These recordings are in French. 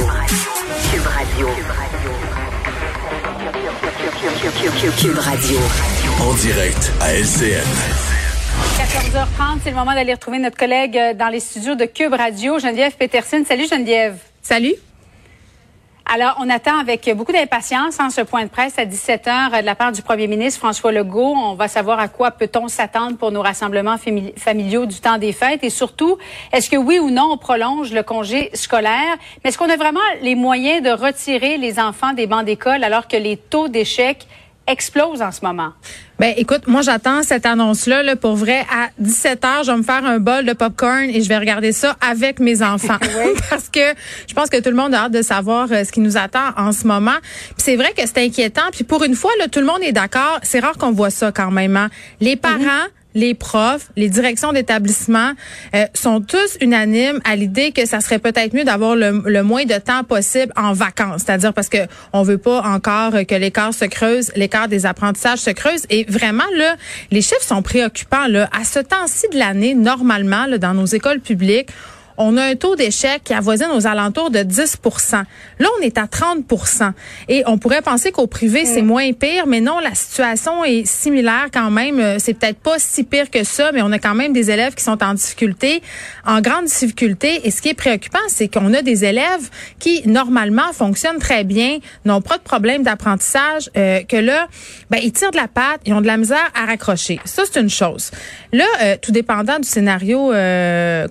Radio. Cube Radio. Cube Radio. En direct à LCN. 14h30, c'est le moment d'aller retrouver notre collègue euh, dans les studios de Cube Radio, Geneviève Peterson. Salut Geneviève. Salut. Alors, on attend avec beaucoup d'impatience hein, ce point de presse à 17 h de la part du premier ministre François Legault. On va savoir à quoi peut-on s'attendre pour nos rassemblements familiaux du temps des fêtes et surtout, est-ce que oui ou non on prolonge le congé scolaire? Mais est-ce qu'on a vraiment les moyens de retirer les enfants des bancs d'école alors que les taux d'échec explose en ce moment? Ben écoute, moi j'attends cette annonce-là là, pour vrai à 17 h, je vais me faire un bol de popcorn et je vais regarder ça avec mes enfants parce que je pense que tout le monde a hâte de savoir euh, ce qui nous attend en ce moment. c'est vrai que c'est inquiétant puis pour une fois là tout le monde est d'accord, c'est rare qu'on voit ça quand même. Hein. Les parents mhm les profs, les directions d'établissement euh, sont tous unanimes à l'idée que ça serait peut-être mieux d'avoir le, moins de temps possible en vacances, c'est-à-dire parce que on veut pas encore que l'écart se creuse, l'écart des apprentissages se creuse et vraiment là, les chiffres sont préoccupants là. À ce temps-ci de l'année, normalement là, dans nos écoles publiques, on a un taux d'échec qui avoisine aux alentours de 10 Là, on est à 30% Et on pourrait penser qu'au privé, c'est mm. moins pire, mais non, la situation est similaire quand même. Euh, c'est peut-être pas si pire que ça, mais on a quand même des élèves qui sont en difficulté, en grande difficulté. Et ce qui est préoccupant, c'est qu'on a des élèves qui, normalement, fonctionnent très bien, n'ont pas de problème d'apprentissage, euh, que là, ben, ils tirent de la patte, ils ont de la misère à raccrocher. Ça, c'est une chose. Là, euh, tout dépendant du scénario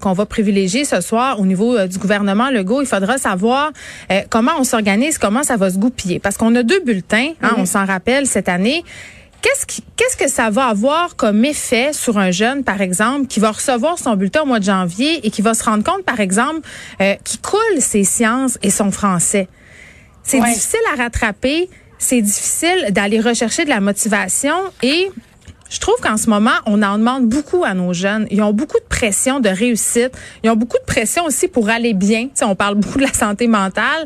qu'on va privilégier, ce soir au niveau euh, du gouvernement Legault. Il faudra savoir euh, comment on s'organise, comment ça va se goupiller. Parce qu'on a deux bulletins, hein, on s'en rappelle cette année. Qu'est-ce, qui, que ça va avoir comme effet sur un jeune, par exemple, qui va recevoir son bulletin au mois de janvier et qui va se rendre compte, par exemple, euh, qu'il coule ses sciences et son français? C'est difficile à rattraper, c'est difficile d'aller rechercher de la motivation et je trouve qu'en ce moment, on en demande beaucoup à nos jeunes. Ils ont beaucoup de pression de réussite. Ils ont beaucoup de pression aussi pour aller bien. sais, on parle beaucoup de la santé mentale.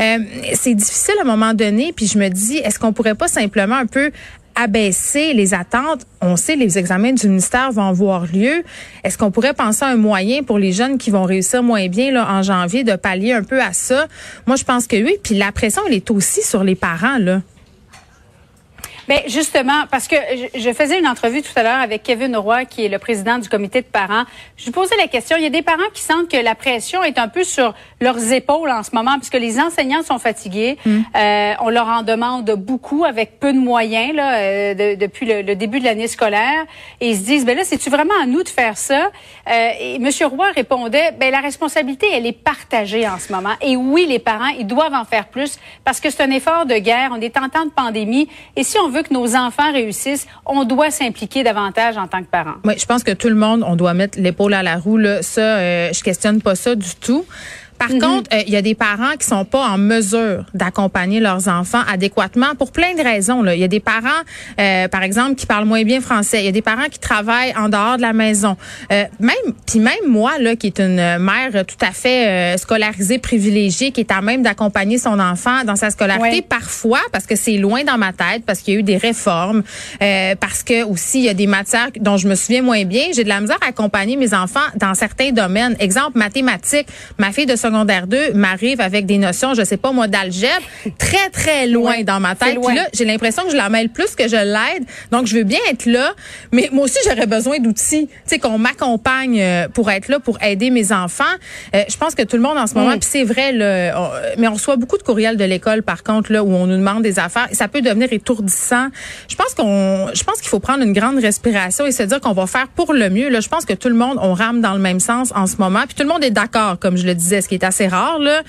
Euh, c'est difficile à un moment donné. Puis je me dis, est-ce qu'on pourrait pas simplement un peu abaisser les attentes? On sait les examens du ministère vont avoir lieu. Est-ce qu'on pourrait penser à un moyen pour les jeunes qui vont réussir moins bien là, en janvier de pallier un peu à ça? Moi, je pense que oui. Puis la pression, elle est aussi sur les parents. là. Mais justement, parce que je, faisais une entrevue tout à l'heure avec Kevin Roy, qui est le président du comité de parents. Je lui posais la question. Il y a des parents qui sentent que la pression est un peu sur leurs épaules en ce moment, puisque les enseignants sont fatigués. Mm. Euh, on leur en demande beaucoup avec peu de moyens là, euh, depuis le, début de l'année scolaire. Et ils se disent, ben là, c'est-tu vraiment à nous de faire ça? Euh, et M. Roy répondait, ben la responsabilité, elle est partagée en ce moment. Et oui, les parents, ils doivent en faire plus parce que c'est un effort de guerre. On est en temps de pandémie. Et si on veut que nos enfants réussissent, on doit s'impliquer davantage en tant que parents. Oui, je pense que tout le monde, on doit mettre l'épaule à la roue. Là. Ça, euh, je questionne pas ça du tout. Par mhm. contre, euh, il y a des parents qui sont pas en mesure d'accompagner leurs enfants adéquatement pour plein de raisons. Il y a des parents, euh, par exemple, qui parlent moins bien français. Il y a des parents qui travaillent en dehors de la maison. Euh, même, puis même moi, là, qui est une mère tout à fait scolarisée, privilégiée, qui est à même d'accompagner son enfant dans sa scolarité, parfois parce que c'est loin dans ma tête, parce qu'il y a eu des réformes, parce que aussi il y a des matières dont je me souviens moins bien. J'ai de la misère à accompagner mes enfants dans certains domaines. Exemple mathématiques. Ma fille de secondaire 2 m'arrive avec des notions, je sais pas moi, d'algèbre, très, très loin dans ma tête. Puis là, j'ai l'impression que je la mêle plus que je l'aide. Donc, je veux bien être là, mais moi aussi, j'aurais besoin d'outils. Tu sais, qu'on m'accompagne euh, pour être là, pour aider mes enfants. Euh, je pense que tout le monde en ce moment, puis c'est vrai, là, mais on reçoit beaucoup de courriels de l'école, par contre, là, où on nous demande des affaires. Et ça peut devenir étourdissant. Je pense qu'on, je pense qu'il faut prendre une grande respiration et se dire qu'on va faire pour le mieux. Là, je pense que tout le monde, on rame dans le même sens en ce moment. Puis tout le monde est d'accord, comme je le disais, ce qui est assez rare, là.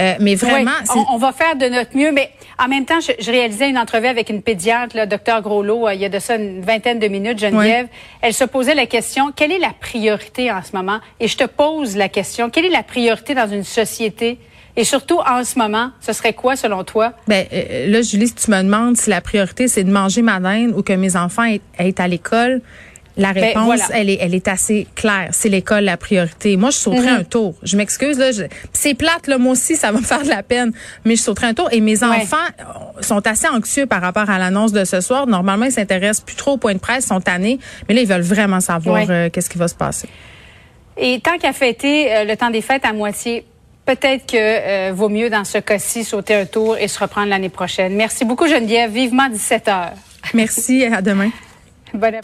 Euh, mais vraiment, on, va faire de notre mieux. Mais en même temps, je, réalisais une entrevue avec une pédiatre, le docteur Groslot, euh, il y a de ça une vingtaine de minutes, Geneviève. Elle se posait la question, quelle est la priorité en ce moment? Et je te pose la question, quelle est la priorité dans une société? Et surtout, en ce moment, ce serait quoi selon toi? Ben, euh, là, Julie, si tu me demandes si la priorité, c'est de manger ma dinde ou que mes enfants aient à l'école, la ben, réponse, elle est, elle est assez claire. C'est l'école la priorité. Moi, je sauterais mhm. un tour. Je m'excuse là. C'est plate là. Moi aussi, ça va me faire de la peine. Mais je sauterais un tour. Et mes enfants sont assez anxieux par rapport à l'annonce de ce soir. Normalement, ils s'intéressent plus trop au point de presse, sont tannés. Mais là, ils veulent vraiment savoir euh, qu'est-ce qui va se passer. Et tant qu'à fêter euh, le temps des fêtes à moitié peut-être que euh, vaut mieux dans ce cas-ci sauter un tour et se reprendre l'année prochaine. Merci beaucoup Geneviève. Vivement 17 heures. Merci. À demain. Bon après-